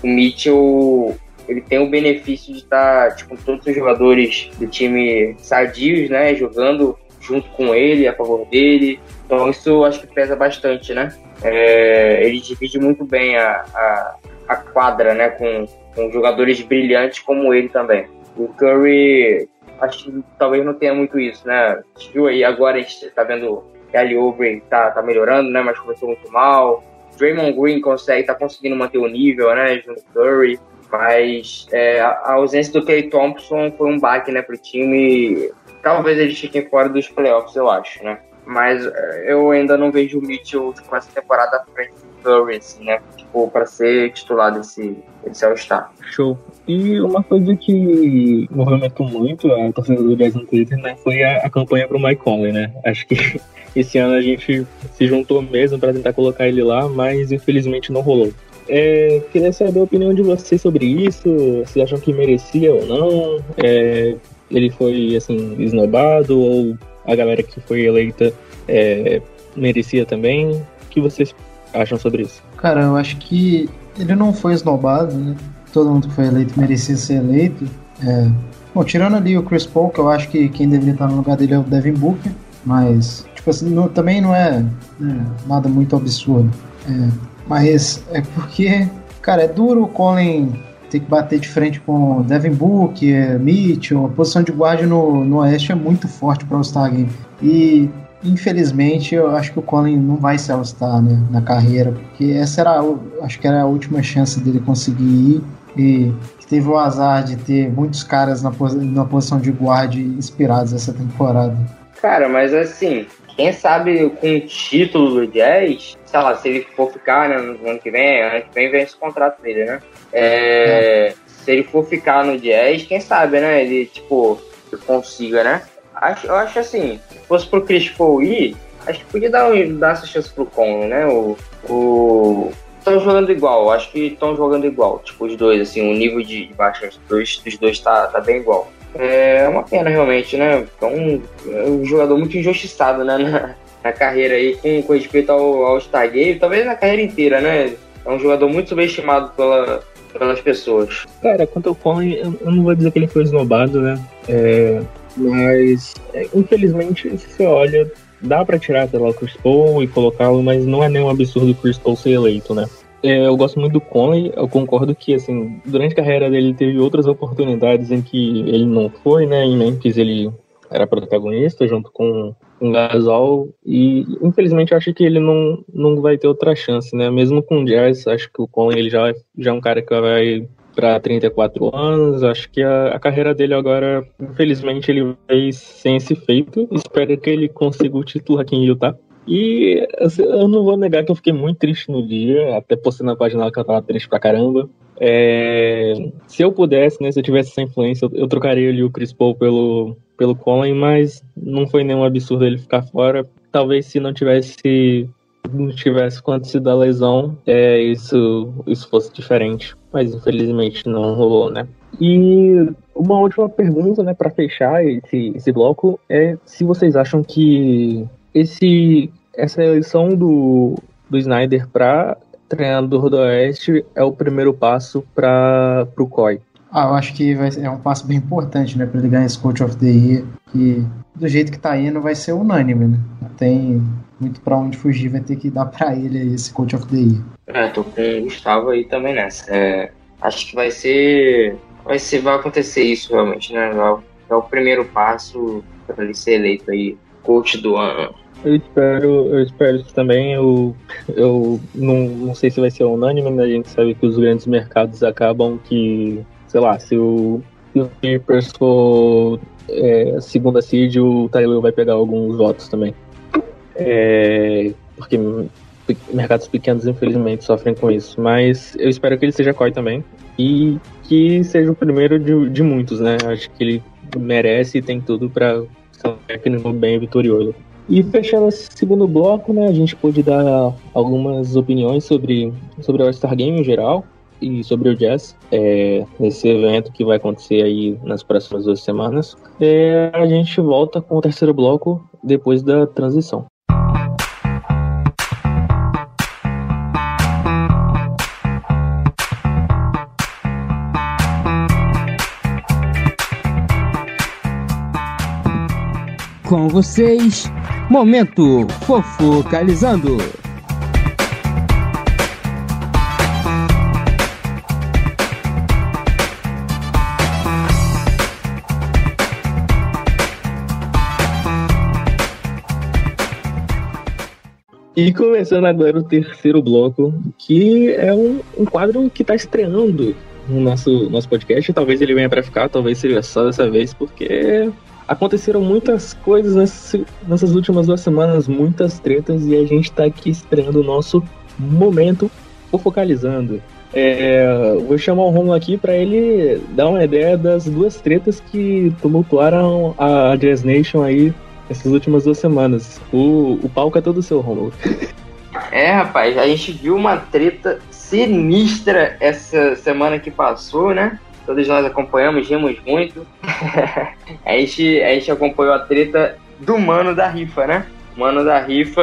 o Mitchell ele tem o benefício de estar tipo, com todos os jogadores do time sadios, né? Jogando junto com ele, a favor dele. Então isso acho que pesa bastante, né? É, ele divide muito bem a, a, a quadra, né? Com, com jogadores brilhantes como ele também. O Curry, acho que talvez não tenha muito isso, né? A viu aí agora, a gente tá vendo Ali Oubre tá, tá melhorando, né? Mas começou muito mal. Draymond Green consegue, tá conseguindo manter o nível, né? Junto com Curry. Mas é, a, ausência do Clay Thompson foi um baque, né, pro time. Talvez eles fiquem fora dos playoffs, eu acho, né? Mas é, eu ainda não vejo o Mitchell com essa temporada frente do Curry, assim, né? Tipo, pra ser titular desse, desse All-Star. Show. E uma coisa que movimentou muito a torcida do Jazz no Twitter, né, foi a, a campanha pro Mike Conley, né? Acho que esse ano a gente se juntou mesmo para tentar colocar ele lá, mas infelizmente não rolou. É, queria saber a opinião de vocês sobre isso. Vocês acham que merecia ou não? É, ele foi assim esnobado ou a galera que foi eleita é, merecia também? O que vocês acham sobre isso? Cara, eu acho que ele não foi esnobado, né? Todo mundo que foi eleito merecia ser eleito. É... Bom, tirando ali o Chris Paul, que eu acho que quem deveria estar no lugar dele é o Devin Booker, mas, tipo assim, não- também não é, né, nada muito absurdo. É, mas é porque, cara, é duro o Colin ter que bater de frente com Devin Booker, Mitchell, a posição de guarda no, no Oeste é muito forte para o All-Star Game. E infelizmente eu acho que o Colin não vai ser All-Star né, na carreira, porque essa era, acho que era a última chance dele conseguir ir e teve o azar de ter muitos caras na, na posição de guarda inspirados essa temporada. Cara, mas assim, quem sabe com o título do Jazz, sei lá, se ele for ficar né, no ano que vem, ano que vem vem esse contrato dele, né? É, Se ele for ficar no Jazz, quem sabe, né? Ele, tipo, consiga, né? Acho, eu acho assim, se fosse pro Chris Paul ir, acho que podia dar, um- dar essa chance pro Conley, né? O. o Estão jogando igual, acho que estão jogando igual, tipo, os dois, assim, o nível de, de baixa dos dois, dos dois tá, tá bem igual. É uma pena, realmente, né? Então, é um jogador muito injustiçado, né? Na, na carreira aí, com, com respeito ao, ao Star Game, talvez na carreira inteira, né? É um jogador muito subestimado pela, pelas pessoas. Cara, quanto ao Conley, eu não vou dizer que ele foi esnobado, né? É, mas, é, infelizmente, se você olha, dá pra tirar, sei lá, o Chris Paul e colocá-lo, mas não é nenhum absurdo o Chris Paul ser eleito, né? É, eu gosto muito do Conley, eu concordo que, assim, durante a carreira dele ele teve outras oportunidades em que ele não foi, né? Em Memphis ele era protagonista junto com o Gasol e infelizmente eu acho que ele não, não vai ter outra chance, né? Mesmo com o Jazz, acho que o Conley ele já, já é um cara que vai para 34 anos. Acho que a, a, carreira dele agora, infelizmente, ele vai sem esse feito. Espero que ele consiga o título aqui em Utah. E assim, eu não vou negar que eu fiquei muito triste no dia, até postei na página que eu tava triste pra caramba. É, se eu pudesse, né, se eu tivesse essa influência, eu, eu trocaria ali o Chris Paul pelo, pelo Colin, mas não foi nenhum absurdo ele ficar fora. Talvez se não tivesse não tivesse acontecido a lesão, é, isso, isso fosse diferente. Mas infelizmente não rolou, né? E uma última pergunta, né, para fechar esse, esse bloco é se vocês acham que esse essa eleição do, do Snyder para treinador do Oeste é o primeiro passo para o COI. Ah, eu acho que vai, é um passo bem importante, né, para ele ganhar esse Coach of the Year, que do jeito que tá indo vai ser unânime, né? Não tem muito para onde fugir, vai ter que dar para ele aí esse Coach of the Year. É, tô com o Gustavo aí também nessa. É, acho que vai ser, vai ser, vai acontecer isso realmente, né? É o primeiro passo para ele ser eleito aí coach do ano. Eu espero, eu espero isso também. Eu, eu não, não sei se vai ser unânime, mas a gente sabe que os grandes mercados acabam que, sei lá, se o, Clippers for é, segunda seed, o Tyler vai pegar alguns votos também. É, porque mercados pequenos, infelizmente, sofrem com isso. Mas eu espero que ele seja COI também. E que seja o primeiro de, de muitos, né? Acho que ele merece e tem tudo para ser um técnico bem vitorioso. E fechando esse segundo bloco, né, a gente pôde dar algumas opiniões sobre, sobre o All-Star Game em geral e sobre o Jazz, é, nesse evento que vai acontecer aí nas próximas duas semanas. É, a gente volta com o terceiro bloco depois da transição. Com vocês, Momento Fofocalizando. E começando agora o terceiro bloco, que é um, um quadro que está estreando no nosso, nosso podcast. Talvez ele venha para ficar, talvez seja só dessa vez, porque aconteceram muitas coisas nessas, nessas últimas duas semanas, muitas tretas, e a gente está aqui estreando o nosso momento focalizando. É, vou chamar o Romulo aqui para ele dar uma ideia das duas tretas que tumultuaram a Jazz Nation aí essas últimas duas semanas. O, o palco é todo seu, Romulo. É, rapaz, a gente viu uma treta sinistra essa semana que passou, né? Todos nós acompanhamos, rimos muito. a, gente, a gente acompanhou a treta do mano da rifa, né? Mano da rifa,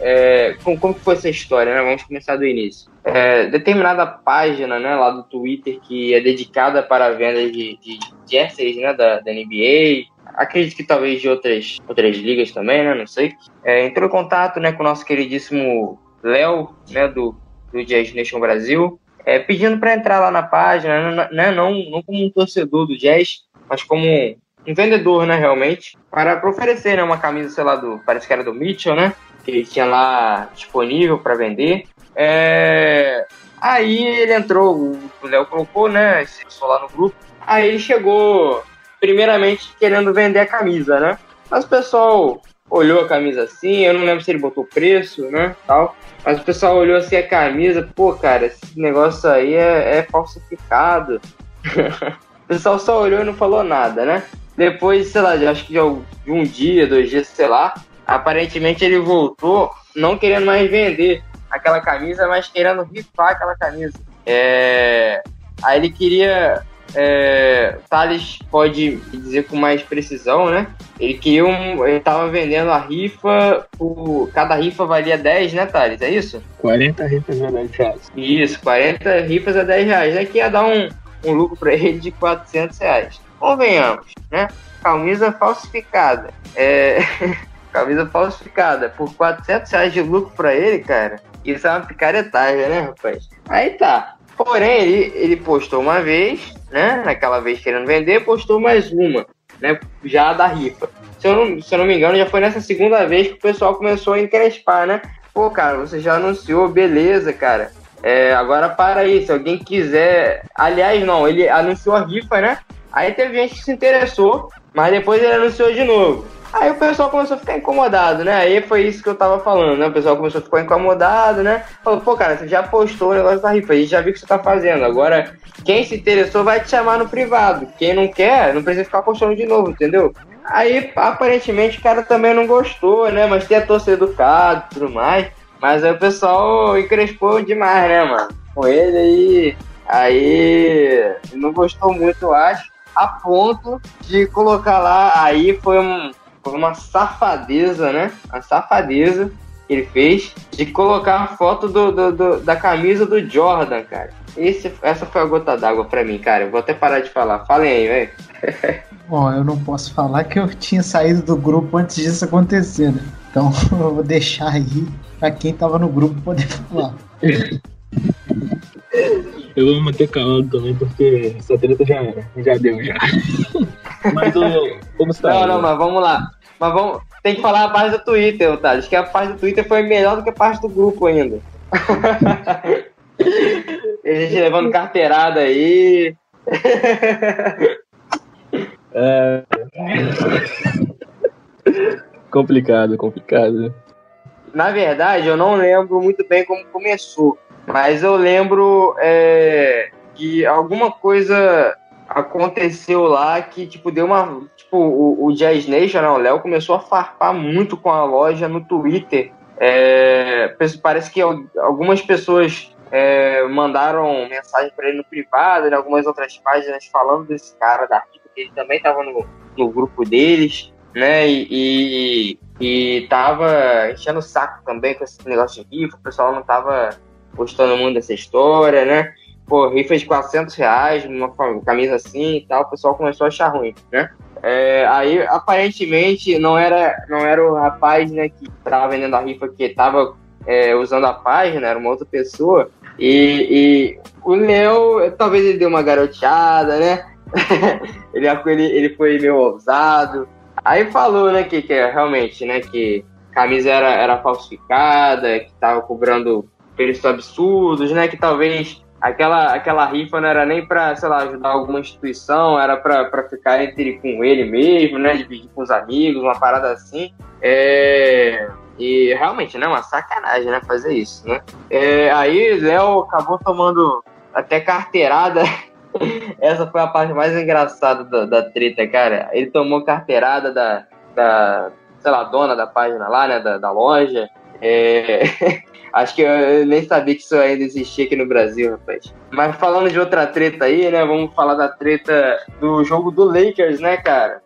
é, como, como que foi essa história, né? Vamos começar do início. É, determinada página, né, lá do Twitter que é dedicada para a venda de, de jerseys, né, da, da NBA, acredito que talvez de outras, outras ligas também, né, não sei, é, entrou em contato, né, com o nosso queridíssimo Léo, né, do, do Jazz Nation Brasil, é, pedindo para entrar lá na página, né, não, não como um torcedor do Jazz, mas como um vendedor, né, realmente, para, oferecer né, uma camisa, sei lá, do, parece que era do Mitchell, né, que ele tinha lá disponível para vender. É, aí ele entrou, o Léo colocou, né, esse lá no grupo, aí ele chegou, primeiramente, querendo vender a camisa, né, mas o pessoal olhou a camisa assim, eu não lembro se ele botou preço, né, tal. Mas o pessoal olhou assim a camisa, pô, cara, esse negócio aí é, é falsificado. o pessoal só olhou e não falou nada, né? Depois, sei lá, acho que de um dia, dois dias, sei lá, aparentemente ele voltou não querendo mais vender aquela camisa, mas querendo rifar aquela camisa. É... Aí ele queria é, Thales pode dizer com mais precisão, né? Ele queria um, ele tava vendendo a rifa, o, cada rifa valia 10, né, Thales? É isso? 40 rifas a 10 reais. Isso, 40 rifas a 10 reais. Né? Que ia dar um, um lucro para ele de 400 reais. Convenhamos, né? Camisa falsificada. É... camisa falsificada por 400 reais de lucro para ele, cara. Isso é uma picaretagem, né, rapaz? Aí tá. Porém, ele, ele postou uma vez, né? Naquela vez querendo vender, postou mais uma, né? Já da rifa. Se eu, não, se eu não me engano, já foi nessa segunda vez que o pessoal começou a encrespar, né? Pô, cara, você já anunciou, beleza, cara. É, agora para aí, se alguém quiser. Aliás, não, ele anunciou a rifa, né? Aí teve gente que se interessou, mas depois ele anunciou de novo. Aí o pessoal começou a ficar incomodado, né? Aí foi isso que eu tava falando, né? O pessoal começou a ficar incomodado, né? Falou, pô, cara, você já postou o negócio da rifa, a gente já viu o que você tá fazendo. Agora, quem se interessou vai te chamar no privado. Quem não quer, não precisa ficar postando de novo, entendeu? Aí, aparentemente, o cara também não gostou, né? Mas tem a torcida educada e tudo mais. Mas aí o pessoal encrespou demais, né, mano? Com ele aí. Aí. Não gostou muito, eu acho. A ponto de colocar lá. Aí foi, um, foi uma safadeza, né? A safadeza que ele fez de colocar a foto do, do, do, da camisa do Jordan, cara. Esse, essa foi a gota d'água pra mim, cara. Eu vou até parar de falar. Falem aí, velho. Bom, eu não posso falar que eu tinha saído do grupo antes disso acontecer, né? Então eu vou deixar aí pra quem tava no grupo poder falar. Eu vou me manter calado também, porque essa treta já, já deu já. mas o. Como está? Não, não, mas vamos lá. Mas vamos. Tem que falar a parte do Twitter, Otávio. que a parte do Twitter foi melhor do que a parte do grupo ainda. a gente levando carteirada aí. É... complicado, complicado. Na verdade, eu não lembro muito bem como começou, mas eu lembro é, que alguma coisa aconteceu lá que tipo deu uma tipo o, o Jazz Nation, o Léo começou a farpar muito com a loja no Twitter. É, parece que algumas pessoas é, mandaram mensagem para ele no privado, em né, algumas outras páginas falando desse cara da Rica, que ele também estava no, no grupo deles, né? E, e, e tava enchendo o saco também com esse negócio de rifa, o pessoal não tava gostando muito dessa história, né? Pô, rifa de 400 reais, uma camisa assim e tal, o pessoal começou a achar ruim, né? É, aí, aparentemente, não era, não era o rapaz né, que estava vendendo a rifa que estava é, usando a página, era uma outra pessoa. E, e o Léo, talvez ele deu uma garoteada, né? ele, ele, ele foi meio ousado. Aí falou, né, que, que é, realmente, né, que a camisa era, era falsificada, que tava cobrando preços absurdos, né, que talvez aquela, aquela rifa não era nem para, sei lá, ajudar alguma instituição, era para ficar entre com ele mesmo, né, dividir com os amigos, uma parada assim. É... E realmente, né, uma sacanagem, né, fazer isso, né. É, aí Léo acabou tomando até carteirada. Essa foi a parte mais engraçada da, da treta, cara. Ele tomou carteirada da, da, sei lá, dona da página lá, né, da, da loja. É... Acho que eu nem sabia que isso ainda existia aqui no Brasil, rapaz. Mas falando de outra treta aí, né? Vamos falar da treta do jogo do Lakers, né, cara?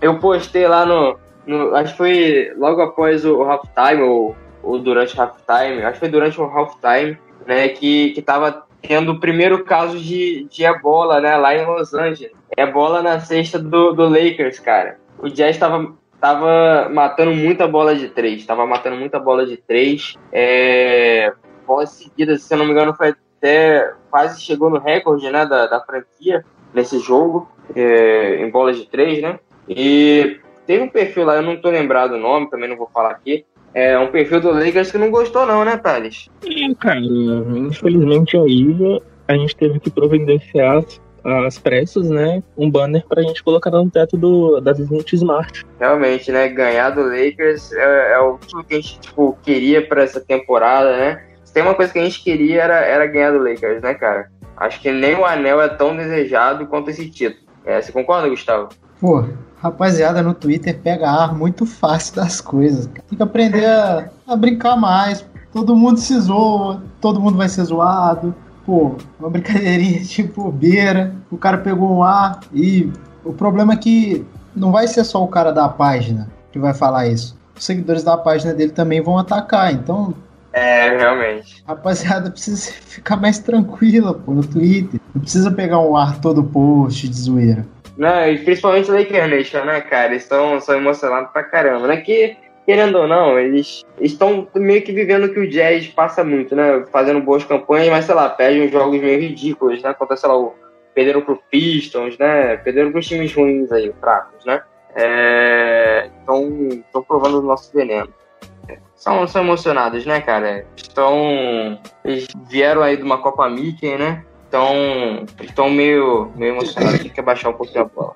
Eu postei lá no. no acho que foi logo após o halftime, ou, ou durante o halftime, acho que foi durante o halftime, né? Que, que tava tendo o primeiro caso de, de ebola, né? Lá em Los Angeles. Ebola na cesta do, do Lakers, cara. O Jazz tava tava matando muita bola de três. Tava matando muita bola de três. É, bolas seguidas, se eu não me engano, foi até quase chegou no recorde né, da, da franquia nesse jogo, é, em bolas de três, né? E teve um perfil lá, eu não tô lembrado o nome, também não vou falar aqui. É um perfil do Lakers que não gostou, não, né, Thales? É, cara, infelizmente aí a gente teve que providenciar às pressas, né, um banner pra gente colocar no teto do, da Visit Smart. Realmente, né, ganhar do Lakers é, é o que a gente, tipo, queria pra essa temporada, né? Se tem uma coisa que a gente queria era, era ganhar do Lakers, né, cara? Acho que nem o anel é tão desejado quanto esse título. É, você concorda, Gustavo? Pô, rapaziada no Twitter pega ar muito fácil das coisas. Tem que aprender a, a brincar mais. Todo mundo se zoa, todo mundo vai ser zoado pô, uma brincadeirinha tipo bobeira, o cara pegou um ar e o problema é que não vai ser só o cara da página que vai falar isso. Os seguidores da página dele também vão atacar, então. É, realmente. Rapaziada, precisa ficar mais tranquila, pô, no Twitter. Não precisa pegar um ar todo post de zoeira. Não, e principalmente Laker Nation, né, cara? Eles estão emocionados pra caramba, né? Que querendo ou não, eles estão meio que vivendo o que o Jazz passa muito, né? Fazendo boas campanhas, mas sei lá, perdem jogos meio ridículos, né? Contra, sei lá, perderam pro Pistons, né? Perderam pros times ruins aí, fracos, né? Estão é, provando o nosso veneno. São, são emocionados, né, cara? Estão. Eles vieram aí de uma Copa Mickey, né? Então, estão meio, meio emocionados, tem que abaixar um pouquinho a bola.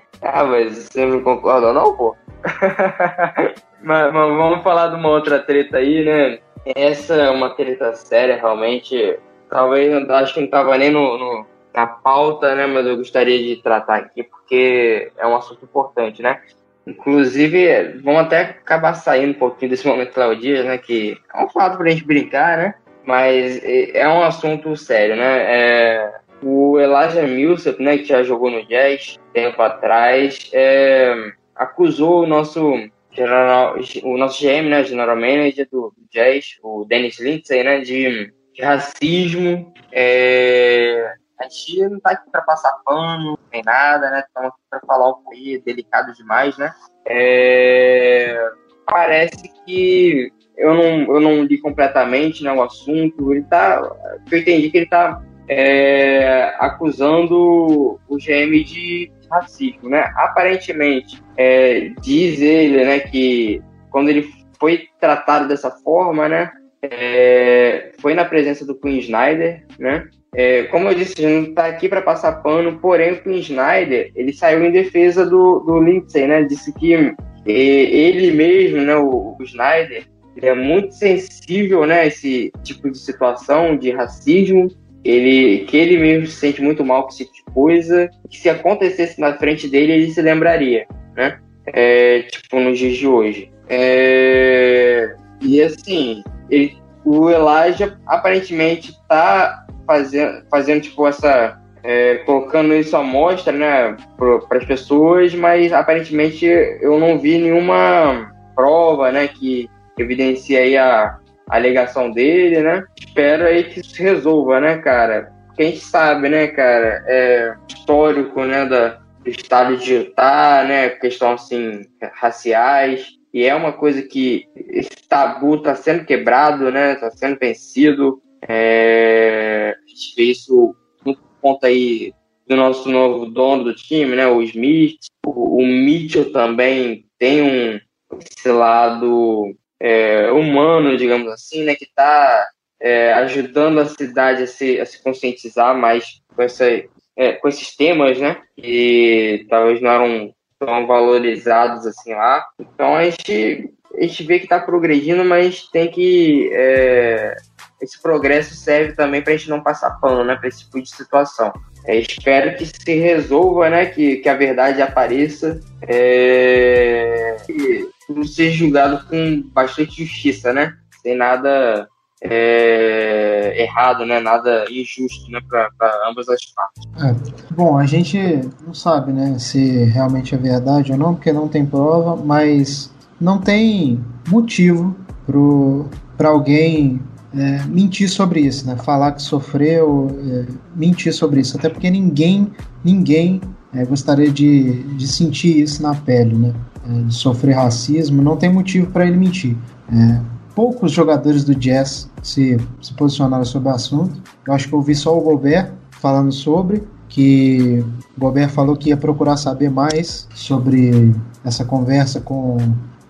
ah, mas você não concorda não, pô? mas, mas, vamos falar de uma outra treta aí, né? Essa é uma treta séria, realmente. Talvez, acho que não tava nem no, no, na pauta, né? Mas eu gostaria de tratar aqui, porque é um assunto importante, né? Inclusive, vamos até acabar saindo um pouquinho desse momento Claudia, né? Que é um fato pra gente brincar, né? Mas é um assunto sério, né? É, o Elijah Millsap, né, que já jogou no Jazz tempo atrás, é, acusou o nosso general, o nosso GM, né, general manager do, Jazz, o Dennis Lindsay, né, de, de racismo. É, a gente não tá aqui para passar pano, nem nada, né? Estamos aqui para falar um pouco delicado demais, né? É, parece que eu não, eu não li completamente né, o assunto. Ele tá. Eu entendi que ele tá é, acusando o GM de racismo, né? Aparentemente, é, diz ele, né, que quando ele foi tratado dessa forma, né, é, foi na presença do Queen Snyder, né? É, como eu disse, a gente não está aqui para passar pano, porém o Queen Snyder, ele saiu em defesa do, do Lindsay, né? Disse que ele mesmo, né, o, o Snyder, é muito sensível, né, esse tipo de situação de racismo ele que ele mesmo se sente muito mal com esse tipo de coisa, que se acontecesse na frente dele, ele se lembraria, né? É, tipo, nos dias de hoje. É, e assim, ele, o Elijah aparentemente tá fazendo, fazendo tipo, essa. É, colocando isso à mostra, né, para as pessoas, mas aparentemente eu não vi nenhuma prova, né, que evidencia aí a, a alegação dele, né? Espero aí que se resolva, né, cara? Gente sabe, né, cara, é histórico, né, da, do estado de Utah, né, questão, assim, raciais, e é uma coisa que esse tabu está sendo quebrado, né, está sendo vencido, é, a gente vê isso no ponto aí do nosso novo dono do time, né, o Smith, o, o Mitchell também tem um esse lado é, humano, digamos assim, né, que está é, ajudando a cidade a se, a se conscientizar mais com, essa, é, com esses temas, né, que talvez não eram tão valorizados assim lá. Então a gente, a gente vê que está progredindo, mas tem que é, esse progresso serve também para a gente não passar pano, né, para esse tipo de situação. É, espero que se resolva, né, que, que a verdade apareça. É, ser julgado com bastante justiça, né? Sem nada é, errado, né? Nada injusto, né? Para ambas as partes. É. Bom, a gente não sabe, né? Se realmente é verdade ou não, porque não tem prova, mas não tem motivo para alguém é, mentir sobre isso, né? Falar que sofreu, é, mentir sobre isso, até porque ninguém, ninguém é, gostaria de, de sentir isso na pele, né? É, de sofrer racismo, não tem motivo para ele mentir. É, poucos jogadores do Jazz se, se posicionaram sobre o assunto. Eu acho que eu vi só o Gobert falando sobre, que o Gobert falou que ia procurar saber mais sobre essa conversa com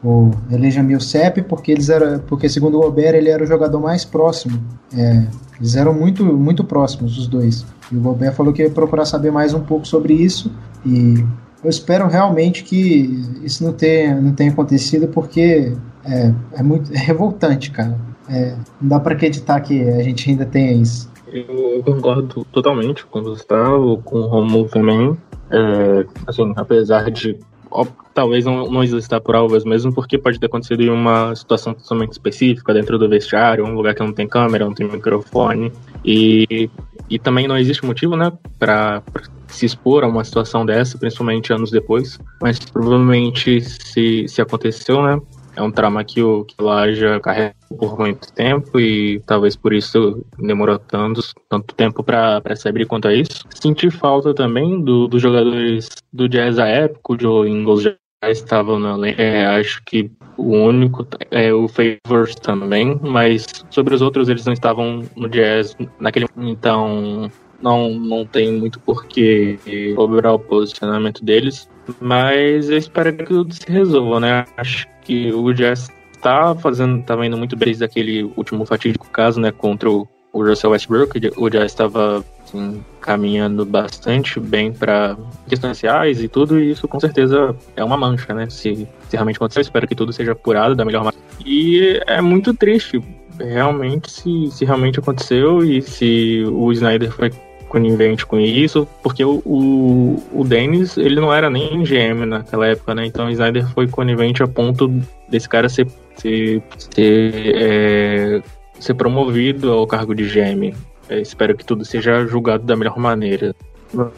o Elijah Millsap, porque eles era, porque segundo o Gobert ele era o jogador mais próximo. É, eles eram muito muito próximos os dois. E o Gobert falou que ia procurar saber mais um pouco sobre isso e eu espero realmente que isso não tenha, não tenha acontecido, porque é, é muito é revoltante, cara. É, não dá para acreditar que a gente ainda tenha isso. Eu concordo totalmente com o Gustavo, com o Romulo também. É, assim, apesar de ó, talvez não, não exista provas mesmo, porque pode ter acontecido em uma situação totalmente específica, dentro do vestiário, um lugar que não tem câmera, não tem microfone, e, e também não existe motivo, né, para se expor a uma situação dessa, principalmente anos depois. Mas provavelmente se, se aconteceu, né? É um trauma que o que lá já carrega por muito tempo e talvez por isso demorou tanto, tanto tempo para se abrir quanto a isso. Senti falta também do, dos jogadores do Jazz à época, o Joe Ingles já estava na é, acho que o único é o Favors também, mas sobre os outros eles não estavam no Jazz naquele então não, não tem muito porquê cobrar o posicionamento deles, mas eu espero que tudo se resolva, né? Acho que o Jazz tá fazendo, tá indo muito bem desde aquele último fatídico caso, né, contra o o Russell Westbrook, o Jazz estava assim, caminhando bastante bem para sociais e tudo, e isso com certeza é uma mancha, né? Se, se realmente acontecer, espero que tudo seja apurado da melhor maneira. E é muito triste, realmente, se, se realmente aconteceu e se o Snyder foi conivente com isso, porque o, o, o Dennis, ele não era nem GM naquela época, né? Então o Snyder foi conivente a ponto desse cara ser, ser, ser, é, ser promovido ao cargo de GM. É, espero que tudo seja julgado da melhor maneira.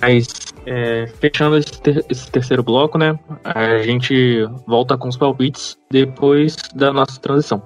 Mas, é, fechando esse, ter esse, terceiro bloco, né? A gente volta com os palpites depois da nossa transição.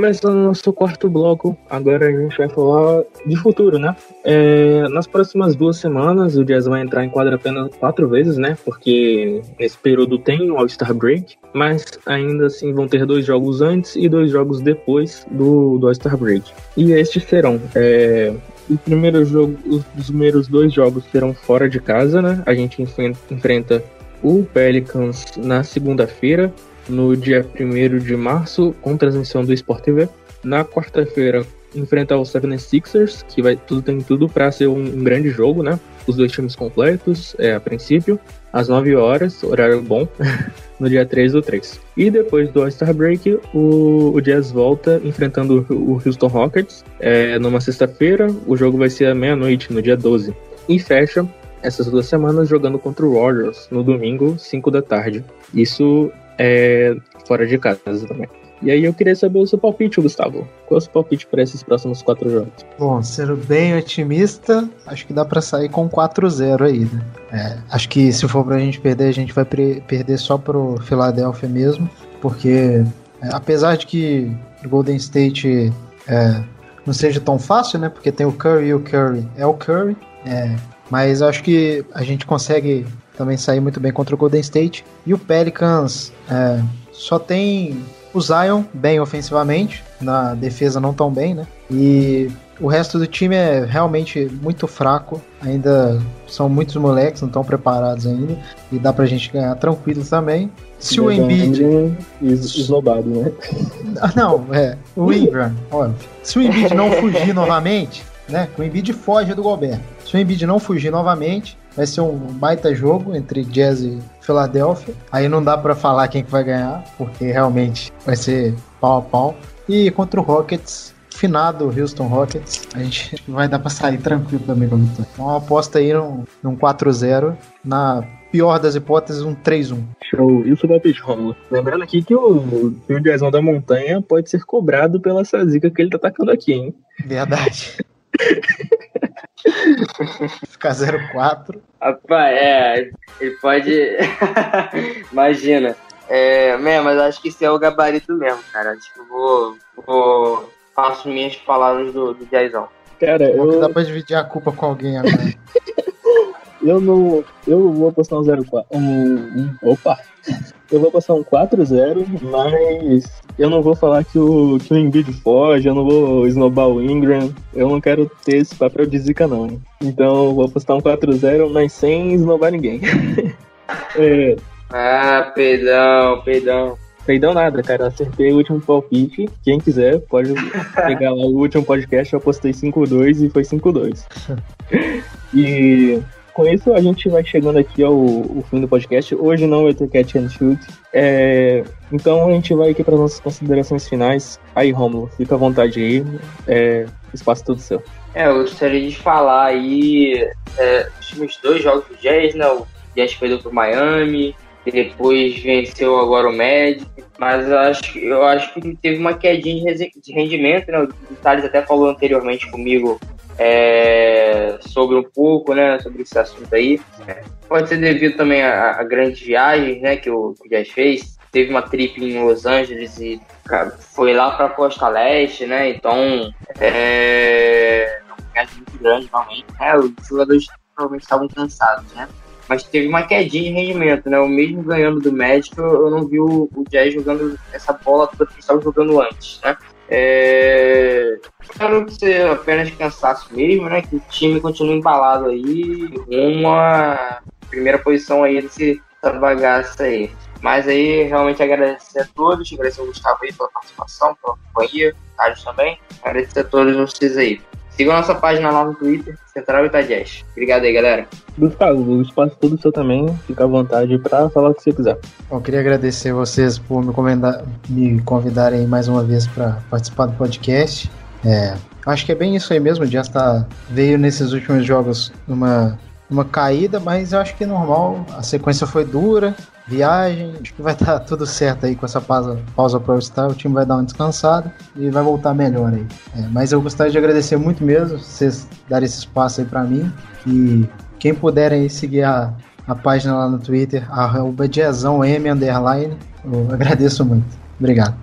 Começando nosso quarto bloco, agora a gente vai falar de futuro, né? É, nas próximas duas semanas, o Jazz vai entrar em quadra apenas quatro vezes, né? Porque nesse período tem o All-Star Break, mas ainda assim vão ter dois jogos antes e dois jogos depois do, do All-Star Break. E estes serão. É, o primeiro jogo, os primeiros dois jogos serão fora de casa, né? A gente enfrenta o Pelicans na segunda-feira no dia 1 de março, com transmissão do Sport TV. Na quarta-feira, enfrentar o 76ers, que vai tudo tem tudo para ser um, um, grande jogo, né? Os dois times completos, é, a princípio, às 9 horas, horário bom, no dia 3 do 3. E depois do All-Star Break, o, o, Jazz volta enfrentando o Houston Rockets é, numa sexta-feira. O jogo vai ser à meia-noite, no dia 12. E fecha essas duas semanas jogando contra o Warriors no domingo, 5 da tarde. Isso é, fora de casa também. E aí eu queria saber o seu palpite, Gustavo. Qual é o seu palpite para esses próximos quatro jogos? Bom, sendo bem otimista, acho que dá para sair com 4-0 aí, né? É, acho que se for pra gente perder, a gente vai perder só pro Philadelphia mesmo, porque é, apesar de que Golden State é, não seja tão fácil, né? Porque tem o Curry e o Curry é o Curry, é, mas acho que a gente consegue também sair muito bem contra o Golden State. E o Pelicans é, só tem o Zion bem ofensivamente, na defesa não tão bem, né? E o resto do time é realmente muito fraco. Ainda são muitos moleques, não estão preparados ainda. E dá pra gente ganhar tranquilo também. Se o Embiid. Esnobado, né? Ah, não, é. O Ingram, olha. Se o Embiid não fugir novamente, né? O Embiid foge do Gobert. Se o Embiid não fugir novamente, vai ser um baita jogo entre Jazz e Philadelphia. Aí não dá para falar quem que vai ganhar, porque realmente vai ser pau a pau. E contra o Rockets, finado Houston Rockets, a gente vai dar para sair tranquilo também com a vitória. Então aposta aí num, num 4-0, na pior das hipóteses, um 3-1. Show, isso vai Romulo. Lembrando aqui que o, que o Jazzão da Montanha pode ser cobrado pela essa zica que ele tá atacando aqui, hein? Verdade. Ficar 04. Rapaz, é, ele pode. Imagina. É, mesmo, mas acho que isso é o gabarito mesmo, cara. Acho que eu vou. vou faço minhas palavras do, do Jaizão. Cara, eu. Dá pra dividir a culpa com alguém agora. eu não. Eu vou apostar um 04. Um, um, opa! Eu vou passar um 4-0, mas eu não vou falar que o, que o Embiid foge, eu não vou esnobar o Ingram, eu não quero ter esse papel de zica não. Então eu vou postar um 4-0, mas sem esnobar ninguém. é. Ah, perdão, perdão. Perdão nada, cara. Acertei o último palpite. Quem quiser pode pegar lá o último podcast. Eu postei 5-2 e foi 5-2. e com isso, a gente vai chegando aqui ao, ao fim do podcast. Hoje não vai ter catch and shoot. É, então a gente vai aqui para nossas considerações finais. Aí, Romulo, fica à vontade aí. É, espaço todo seu. É, eu gostaria de falar aí é, os últimos dois jogos do Jazz, né? O Jazz perdeu pro Miami, depois venceu agora o Magic, mas acho, eu acho que teve uma quedinha de rendimento, né? O Thales até falou anteriormente comigo é, sobre um pouco, né, sobre esse assunto aí. É, pode ser devido também a, a grandes viagens, né, que o, que o Jazz fez. Teve uma trip em Los Angeles e cara, foi lá para Costa Leste, né, então é uma viagem muito grande, realmente. É, os jogadores provavelmente estavam cansados, né. Mas teve uma quedinha de rendimento, né? O mesmo ganhando do Magic, eu, eu não vi o, o Jazz jogando essa bola toda que estava jogando antes, né? É... Espero que seja apenas cansaço mesmo, né? Que o time continue embalado aí, uma primeira posição aí desse bagaça aí. Mas aí, realmente agradecer a todos, agradecer ao Gustavo aí pela participação, pela companhia, Carlos também. Agradecer a todos vocês aí. Sigam nossa página lá no Twitter, Central Itadias. Obrigado aí, galera. Gustavo, o espaço todo seu também. Fica à vontade para falar o que você quiser. Eu queria agradecer vocês por me, me convidarem mais uma vez para participar do podcast. É, acho que é bem isso aí mesmo. O Jazz tá, veio nesses últimos jogos numa, numa caída, mas eu acho que é normal. A sequência foi dura viagem. Acho que vai estar tá tudo certo aí com essa pausa, pausa pro All-Star. O time vai dar uma descansada e vai voltar melhor aí. É, mas eu gostaria de agradecer muito mesmo vocês darem esse espaço aí para mim. E quem puder aí seguir a, a página lá no Twitter, arroba underline, eu agradeço muito. Obrigado.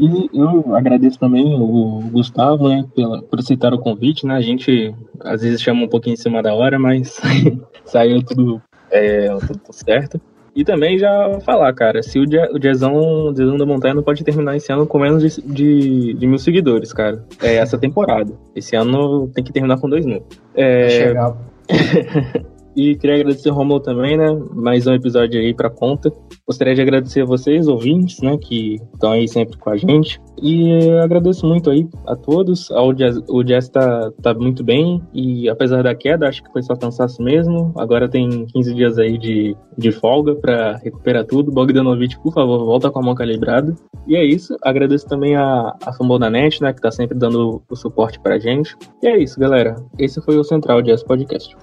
E eu agradeço também o Gustavo, né, pela, por aceitar o convite, né? A gente às vezes chama um pouquinho em cima da hora, mas saiu tudo, é, tudo certo. E também já falar, cara, se o, o Jazzão, o Jazzão da Montanha não pode terminar esse ano com menos de, de, de, mil seguidores, cara. É essa temporada. Esse ano tem que terminar com dois mil. É... Chegar. E queria agradecer o Romulo também, né? Mais um episódio aí pra conta. Gostaria de agradecer a vocês, ouvintes, né? Que estão aí sempre com a gente. E agradeço muito aí a todos. O Jazz, o Jazz tá, tá muito bem. E apesar da queda, acho que foi só cansaço mesmo. Agora tem 15 dias aí de, de folga pra recuperar tudo. Bogdanovic, por favor, volta com a mão calibrada. E é isso. Agradeço também a, a Fambola Net, né? Que tá sempre dando o suporte pra gente. E é isso, galera. Esse foi o Central Jazz Podcast.